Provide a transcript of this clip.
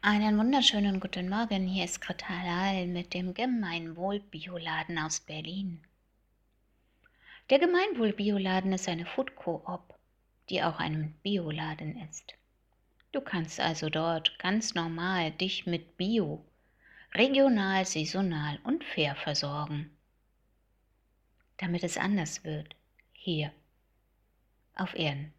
Einen wunderschönen guten Morgen, hier ist Greta Halal mit dem Gemeinwohl-Bioladen aus Berlin. Der Gemeinwohl-Bioladen ist eine Food-Koop, die auch ein Bioladen ist. Du kannst also dort ganz normal dich mit Bio, regional, saisonal und fair versorgen. Damit es anders wird, hier auf Erden.